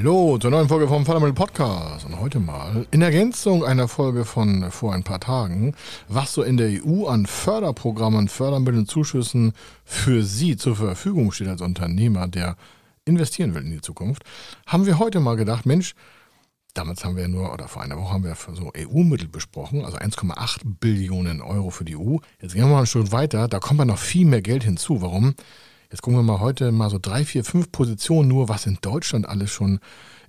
Hallo zur neuen Folge vom Fördermittel Podcast und heute mal in Ergänzung einer Folge von vor ein paar Tagen, was so in der EU an Förderprogrammen, Fördermitteln, Zuschüssen für Sie zur Verfügung steht als Unternehmer, der investieren will in die Zukunft, haben wir heute mal gedacht, Mensch, damals haben wir nur, oder vor einer Woche haben wir so EU-Mittel besprochen, also 1,8 Billionen Euro für die EU. Jetzt gehen wir mal einen Schritt weiter, da kommt ja noch viel mehr Geld hinzu. Warum? Jetzt gucken wir mal heute mal so drei, vier, fünf Positionen nur, was in Deutschland alles schon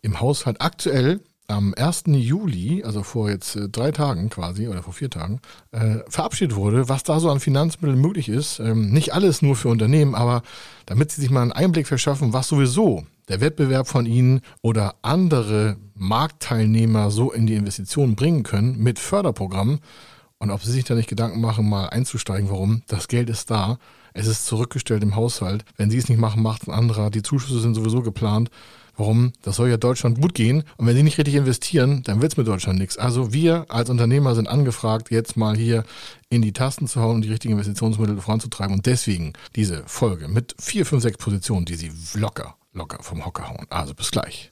im Haushalt aktuell am 1. Juli, also vor jetzt äh, drei Tagen quasi oder vor vier Tagen, äh, verabschiedet wurde, was da so an Finanzmitteln möglich ist. Ähm, nicht alles nur für Unternehmen, aber damit Sie sich mal einen Einblick verschaffen, was sowieso der Wettbewerb von Ihnen oder andere Marktteilnehmer so in die Investitionen bringen können mit Förderprogrammen und ob Sie sich da nicht Gedanken machen, mal einzusteigen, warum das Geld ist da es ist zurückgestellt im Haushalt. Wenn sie es nicht machen, macht ein anderer. Die Zuschüsse sind sowieso geplant. Warum? Das soll ja Deutschland gut gehen. Und wenn sie nicht richtig investieren, dann wird es mit Deutschland nichts. Also wir als Unternehmer sind angefragt, jetzt mal hier in die Tasten zu hauen und die richtigen Investitionsmittel voranzutreiben. Und deswegen diese Folge mit vier, fünf, sechs Positionen, die sie locker, locker vom Hocker hauen. Also bis gleich.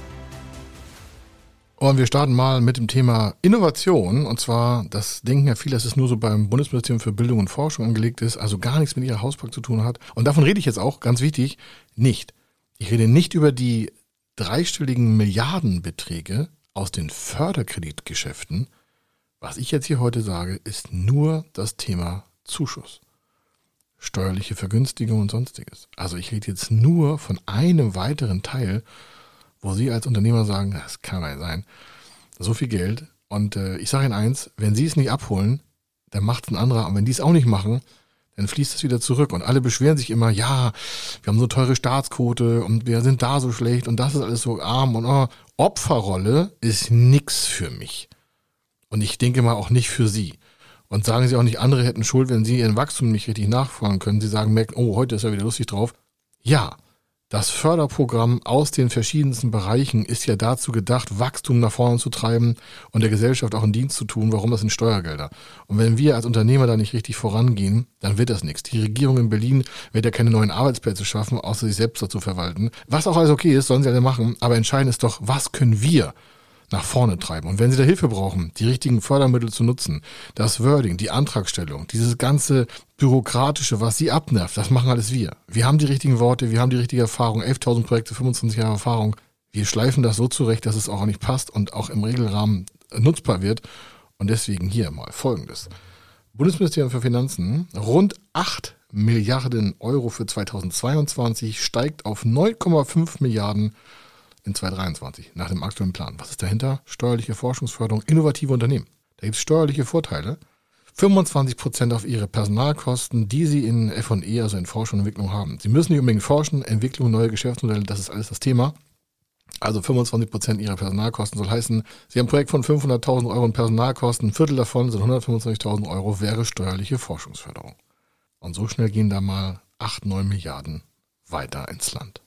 Und wir starten mal mit dem Thema Innovation. Und zwar, das denken ja viele, dass es nur so beim Bundesministerium für Bildung und Forschung angelegt ist, also gar nichts mit ihrer Hausbank zu tun hat. Und davon rede ich jetzt auch, ganz wichtig, nicht. Ich rede nicht über die dreistelligen Milliardenbeträge aus den Förderkreditgeschäften. Was ich jetzt hier heute sage, ist nur das Thema Zuschuss. Steuerliche Vergünstigung und sonstiges. Also ich rede jetzt nur von einem weiteren Teil wo Sie als Unternehmer sagen, das kann nicht sein, so viel Geld. Und äh, ich sage Ihnen eins, wenn Sie es nicht abholen, dann macht es ein anderer. Und wenn die es auch nicht machen, dann fließt es wieder zurück. Und alle beschweren sich immer, ja, wir haben so teure Staatsquote und wir sind da so schlecht und das ist alles so arm und oh, Opferrolle ist nix für mich. Und ich denke mal auch nicht für Sie. Und sagen Sie auch nicht, andere hätten Schuld, wenn Sie Ihren Wachstum nicht richtig nachfragen können. Sie sagen, merken, oh, heute ist er wieder lustig drauf. Ja, das Förderprogramm aus den verschiedensten Bereichen ist ja dazu gedacht, Wachstum nach vorne zu treiben und der Gesellschaft auch einen Dienst zu tun. Warum das sind Steuergelder? Und wenn wir als Unternehmer da nicht richtig vorangehen, dann wird das nichts. Die Regierung in Berlin wird ja keine neuen Arbeitsplätze schaffen, außer sich selbst dazu verwalten. Was auch alles okay ist, sollen sie alle machen. Aber entscheidend ist doch, was können wir nach vorne treiben. Und wenn Sie da Hilfe brauchen, die richtigen Fördermittel zu nutzen, das Wording, die Antragstellung, dieses ganze Bürokratische, was Sie abnervt, das machen alles wir. Wir haben die richtigen Worte, wir haben die richtige Erfahrung, 11.000 Projekte, 25 Jahre Erfahrung. Wir schleifen das so zurecht, dass es auch nicht passt und auch im Regelrahmen nutzbar wird. Und deswegen hier mal Folgendes. Bundesministerium für Finanzen, rund 8 Milliarden Euro für 2022 steigt auf 9,5 Milliarden in 2023 nach dem aktuellen Plan. Was ist dahinter? Steuerliche Forschungsförderung, innovative Unternehmen. Da gibt es steuerliche Vorteile. 25 Prozent auf ihre Personalkosten, die sie in F&E, also in Forschung und Entwicklung haben. Sie müssen nicht unbedingt forschen, Entwicklung, neue Geschäftsmodelle, das ist alles das Thema. Also 25 Prozent ihrer Personalkosten soll heißen, Sie haben ein Projekt von 500.000 Euro in Personalkosten, ein Viertel davon sind 125.000 Euro, wäre steuerliche Forschungsförderung. Und so schnell gehen da mal 8, 9 Milliarden weiter ins Land.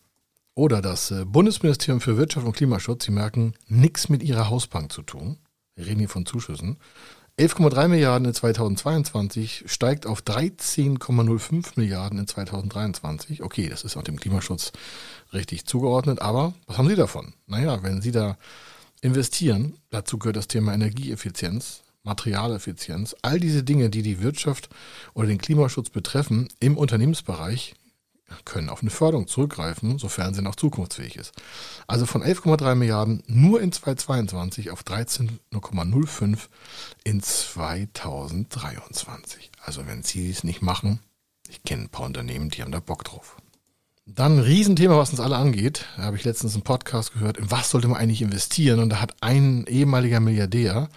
Oder das äh, Bundesministerium für Wirtschaft und Klimaschutz, Sie merken, nichts mit Ihrer Hausbank zu tun. Wir reden hier von Zuschüssen. 11,3 Milliarden in 2022 steigt auf 13,05 Milliarden in 2023. Okay, das ist auch dem Klimaschutz richtig zugeordnet, aber was haben Sie davon? Naja, wenn Sie da investieren, dazu gehört das Thema Energieeffizienz, Materialeffizienz, all diese Dinge, die die Wirtschaft oder den Klimaschutz betreffen, im Unternehmensbereich können auf eine Förderung zurückgreifen, sofern sie noch zukunftsfähig ist. Also von 11,3 Milliarden nur in 2022 auf 13,05 in 2023. Also wenn Sie es nicht machen, ich kenne ein paar Unternehmen, die haben da Bock drauf. Dann ein Riesenthema, was uns alle angeht. Da habe ich letztens einen Podcast gehört. In was sollte man eigentlich investieren? Und da hat ein ehemaliger Milliardär,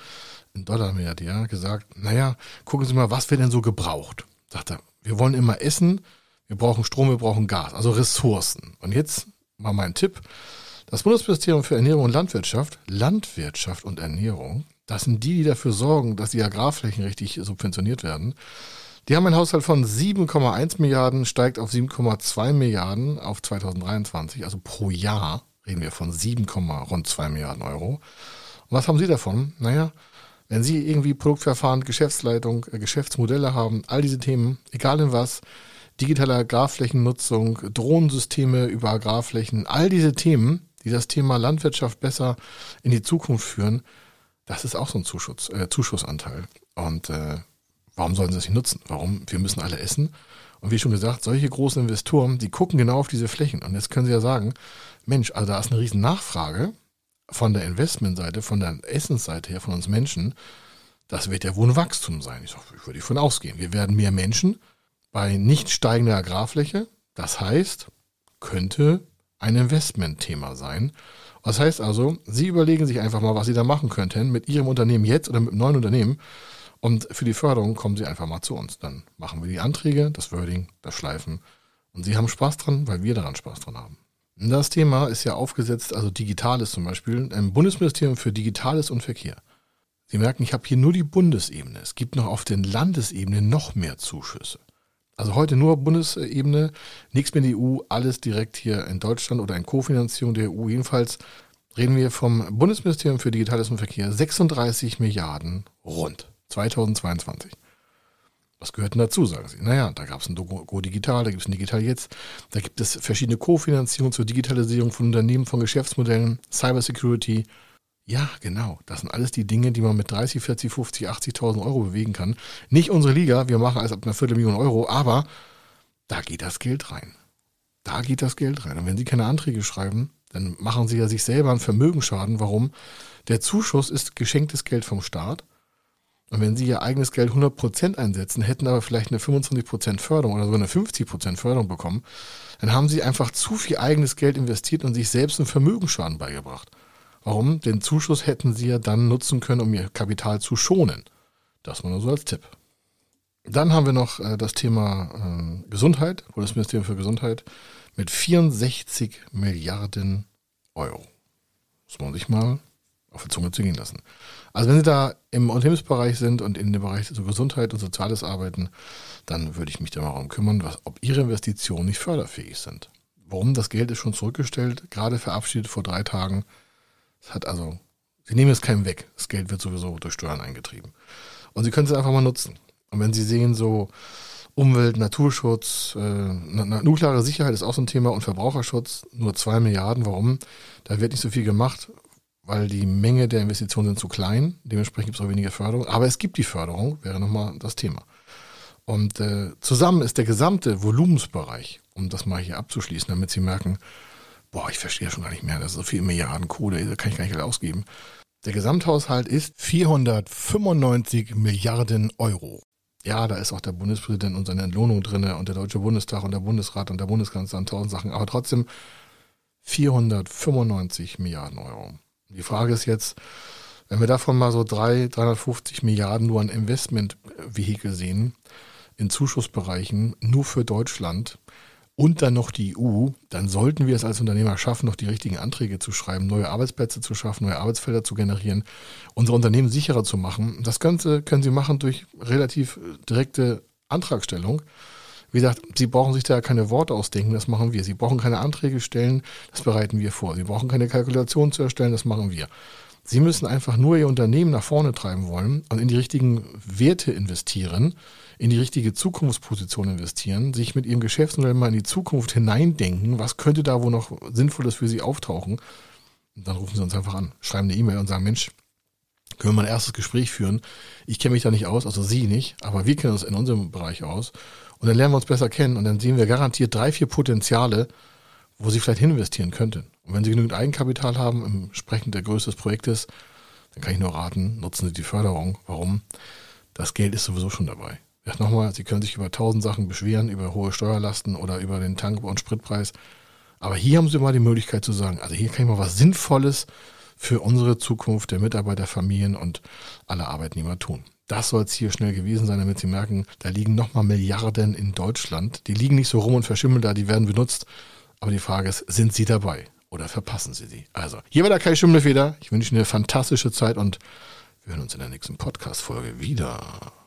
ein Dollar-Milliardär, gesagt, naja, gucken Sie mal, was wird denn so gebraucht? Sagt er, wir wollen immer essen, wir brauchen Strom, wir brauchen Gas, also Ressourcen. Und jetzt mal mein Tipp. Das Bundesministerium für Ernährung und Landwirtschaft, Landwirtschaft und Ernährung, das sind die, die dafür sorgen, dass die Agrarflächen richtig subventioniert werden. Die haben einen Haushalt von 7,1 Milliarden, steigt auf 7,2 Milliarden auf 2023, also pro Jahr reden wir von 7, rund 2 Milliarden Euro. Und was haben Sie davon? Naja, wenn Sie irgendwie Produktverfahren, Geschäftsleitung, äh, Geschäftsmodelle haben, all diese Themen, egal in was, digitale Agrarflächennutzung, Drohnensysteme über Agrarflächen, all diese Themen, die das Thema Landwirtschaft besser in die Zukunft führen, das ist auch so ein Zuschuss, äh, Zuschussanteil. Und äh, Warum sollen sie das nicht nutzen? Warum? Wir müssen alle essen. Und wie schon gesagt, solche großen Investoren, die gucken genau auf diese Flächen. Und jetzt können sie ja sagen, Mensch, also da ist eine riesen Nachfrage von der Investmentseite, von der Essensseite her, von uns Menschen. Das wird ja wohl ein Wachstum sein. Ich, sag, ich würde davon ausgehen. Wir werden mehr Menschen bei nicht steigender Agrarfläche. Das heißt, könnte ein Investmentthema sein. Das heißt also, Sie überlegen sich einfach mal, was Sie da machen könnten mit Ihrem Unternehmen jetzt oder mit einem neuen Unternehmen und für die Förderung kommen Sie einfach mal zu uns. Dann machen wir die Anträge, das Wording, das Schleifen. Und Sie haben Spaß dran, weil wir daran Spaß dran haben. Das Thema ist ja aufgesetzt, also Digitales zum Beispiel, im Bundesministerium für Digitales und Verkehr. Sie merken, ich habe hier nur die Bundesebene. Es gibt noch auf den Landesebenen noch mehr Zuschüsse. Also heute nur Bundesebene, nichts mit der EU, alles direkt hier in Deutschland oder in Kofinanzierung der EU. Jedenfalls reden wir vom Bundesministerium für Digitales und Verkehr 36 Milliarden rund. 2022. Was gehört denn dazu, sagen Sie? Naja, da gab es ein Go Digital, da gibt es ein Digital Jetzt, da gibt es verschiedene Kofinanzierungen zur Digitalisierung von Unternehmen, von Geschäftsmodellen, Cybersecurity. Ja, genau. Das sind alles die Dinge, die man mit 30, 40, 50, 80.000 Euro bewegen kann. Nicht unsere Liga, wir machen alles ab einer Viertelmillion Euro, aber da geht das Geld rein. Da geht das Geld rein. Und wenn Sie keine Anträge schreiben, dann machen Sie ja sich selber einen Vermögensschaden. Warum? Der Zuschuss ist geschenktes Geld vom Staat. Und wenn Sie Ihr eigenes Geld 100% einsetzen, hätten aber vielleicht eine 25% Förderung oder sogar eine 50% Förderung bekommen, dann haben Sie einfach zu viel eigenes Geld investiert und sich selbst einen Vermögensschaden beigebracht. Warum? Den Zuschuss hätten Sie ja dann nutzen können, um Ihr Kapital zu schonen. Das mal nur so als Tipp. Dann haben wir noch äh, das Thema äh, Gesundheit, Bundesministerium für Gesundheit, mit 64 Milliarden Euro. Muss man sich mal auf die Zunge zu gehen lassen. Also wenn Sie da im Unternehmensbereich sind und in dem Bereich so Gesundheit und Soziales arbeiten, dann würde ich mich da mal darum kümmern, was, ob Ihre Investitionen nicht förderfähig sind. Warum? Das Geld ist schon zurückgestellt, gerade verabschiedet vor drei Tagen. Es hat also, Sie nehmen es keinem weg. Das Geld wird sowieso durch Steuern eingetrieben. Und Sie können es einfach mal nutzen. Und wenn Sie sehen, so Umwelt, Naturschutz, äh, nukleare Sicherheit ist auch so ein Thema und Verbraucherschutz, nur zwei Milliarden. Warum? Da wird nicht so viel gemacht weil die Menge der Investitionen sind zu klein. Dementsprechend gibt es auch weniger Förderung. Aber es gibt die Förderung, wäre nochmal das Thema. Und äh, zusammen ist der gesamte Volumensbereich, um das mal hier abzuschließen, damit Sie merken, boah, ich verstehe schon gar nicht mehr, das ist so viel Milliarden Kohle, da kann ich gar nicht ausgeben. Der Gesamthaushalt ist 495 Milliarden Euro. Ja, da ist auch der Bundespräsident und seine Entlohnung drin und der Deutsche Bundestag und der Bundesrat und der Bundeskanzler und tausend Sachen, aber trotzdem 495 Milliarden Euro. Die Frage ist jetzt, wenn wir davon mal so drei, 350 Milliarden nur an Investmentvehikel sehen, in Zuschussbereichen, nur für Deutschland und dann noch die EU, dann sollten wir es als Unternehmer schaffen, noch die richtigen Anträge zu schreiben, neue Arbeitsplätze zu schaffen, neue Arbeitsfelder zu generieren, unsere Unternehmen sicherer zu machen. Das Ganze können Sie machen durch relativ direkte Antragstellung. Wie gesagt, Sie brauchen sich da keine Worte ausdenken, das machen wir. Sie brauchen keine Anträge stellen, das bereiten wir vor. Sie brauchen keine Kalkulation zu erstellen, das machen wir. Sie müssen einfach nur Ihr Unternehmen nach vorne treiben wollen und in die richtigen Werte investieren, in die richtige Zukunftsposition investieren, sich mit Ihrem Geschäftsmodell mal in die Zukunft hineindenken, was könnte da wo noch Sinnvolles für Sie auftauchen. Und dann rufen Sie uns einfach an, schreiben eine E-Mail und sagen, Mensch, können wir mal ein erstes Gespräch führen. Ich kenne mich da nicht aus, also Sie nicht, aber wir kennen uns in unserem Bereich aus. Und dann lernen wir uns besser kennen und dann sehen wir garantiert drei, vier Potenziale, wo Sie vielleicht investieren könnten. Und wenn Sie genügend Eigenkapital haben, entsprechend der Größe des Projektes, dann kann ich nur raten, nutzen Sie die Förderung. Warum? Das Geld ist sowieso schon dabei. Erst nochmal, Sie können sich über tausend Sachen beschweren, über hohe Steuerlasten oder über den Tank- und Spritpreis. Aber hier haben Sie mal die Möglichkeit zu sagen, also hier kann ich mal was Sinnvolles für unsere Zukunft der Mitarbeiter, Familien und alle Arbeitnehmer tun. Das soll es hier schnell gewesen sein, damit Sie merken, da liegen nochmal Milliarden in Deutschland. Die liegen nicht so rum und verschimmeln da, die werden benutzt. Aber die Frage ist, sind Sie dabei oder verpassen Sie sie? Also, hier war der Kai Schimmelfeder. Ich wünsche Ihnen eine fantastische Zeit und wir hören uns in der nächsten Podcast-Folge wieder.